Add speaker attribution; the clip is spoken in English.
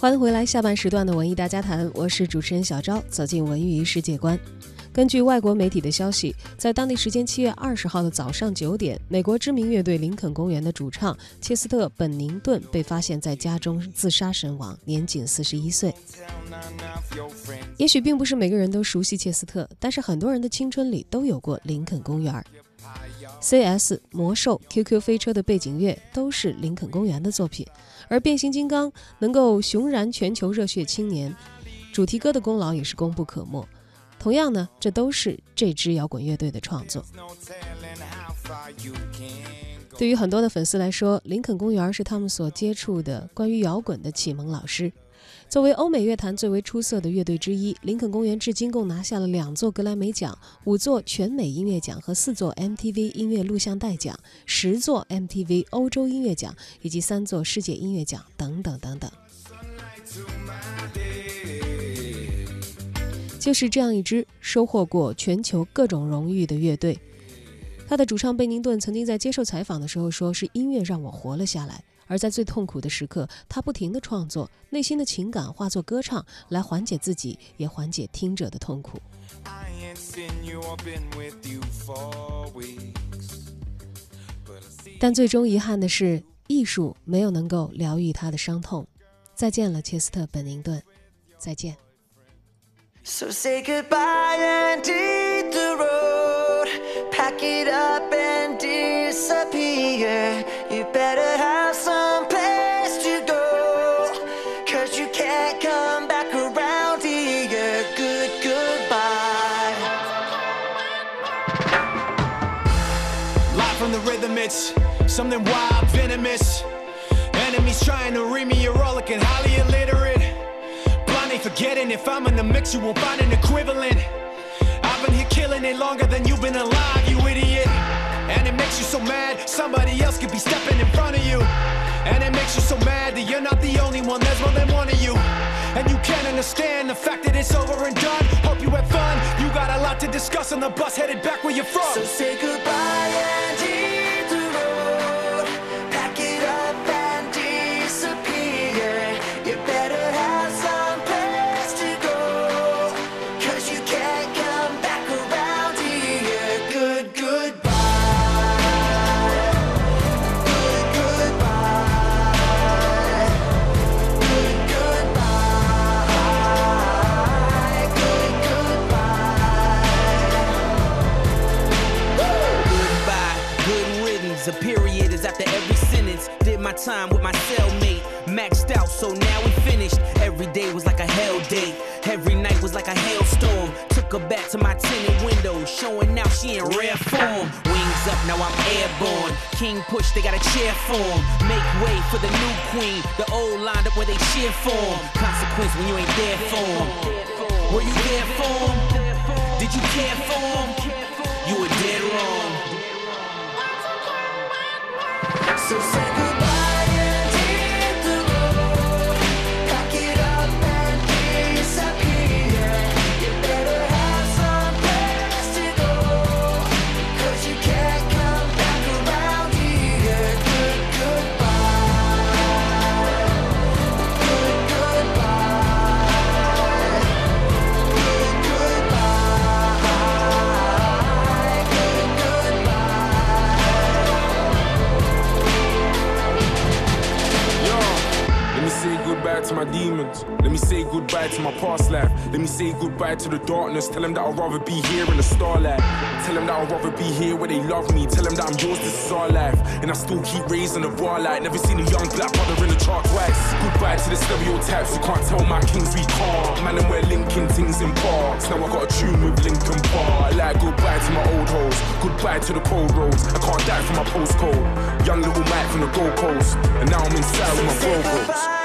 Speaker 1: 欢迎回来，下半时段的文艺大家谈，我是主持人小昭，走进文娱世界观。根据外国媒体的消息，在当地时间七月二十号的早上九点，美国知名乐队林肯公园的主唱切斯特·本宁顿被发现在家中自杀身亡，年仅四十一岁。也许并不是每个人都熟悉切斯特，但是很多人的青春里都有过林肯公园。CS、魔兽、QQ 飞车的背景乐都是林肯公园的作品，而变形金刚能够雄燃全球热血青年，主题歌的功劳也是功不可没。同样呢，这都是这支摇滚乐队的创作。对于很多的粉丝来说，林肯公园是他们所接触的关于摇滚的启蒙老师。作为欧美乐坛最为出色的乐队之一，林肯公园至今共拿下了两座格莱美奖、五座全美音乐奖和四座 MTV 音乐录像带奖、十座 MTV 欧洲音乐奖以及三座世界音乐奖等等等等。就是这样一支收获过全球各种荣誉的乐队。他的主唱贝宁顿曾经在接受采访的时候说：“是音乐让我活了下来。”而在最痛苦的时刻，他不停的创作，内心的情感化作歌唱，来缓解自己，也缓解听者的痛苦。但最终遗憾的是，艺术没有能够疗愈他的伤痛。再见了，切斯特·本宁顿，再见。
Speaker 2: From the rhythm, it's something wild, venomous. Enemies trying to read me, you're all looking highly illiterate. Blindly forgetting if I'm in the mix, you won't find an equivalent. I've been here killing it longer than you've been alive, somebody else could be stepping in front of you. And it makes you so mad that you're not the only one, there's more than one of you. And you can't understand the fact that it's over and done. Hope you had fun, you got a lot to discuss on the bus headed back where you're from.
Speaker 3: So say goodbye
Speaker 4: A My time with my cellmate. Maxed out, so now we finished. Every day was like a hell day. Every night was like a hailstorm. Took her back to my tinted window, showing now she in rare form. Wings up, now I'm airborne. King push, they got a chair form. Make way for the new queen. The old lined up where they cheer form. Consequence when you ain't there for him. Were you there for him? Did you care for him? You were dead wrong. So say goodbye.
Speaker 2: to my demons. Let me say goodbye to my past life. Let me say goodbye to the darkness. Tell them that I'd rather be here in the starlight. Tell them that I'd rather be here where they love me. Tell them that I'm yours, this is our life. And I still keep raising the bar light. Never seen a young black brother in the chart twice. Goodbye to the stereotypes. You can't tell my kings we can't. Man, and we're linking things in parks. Now I got a tune with Linkin Park. Like goodbye to my old hoes. Goodbye to the cold roads. I can't die for my postcode. Young little Mike from the Gold Coast. And now I'm inside with my vocals.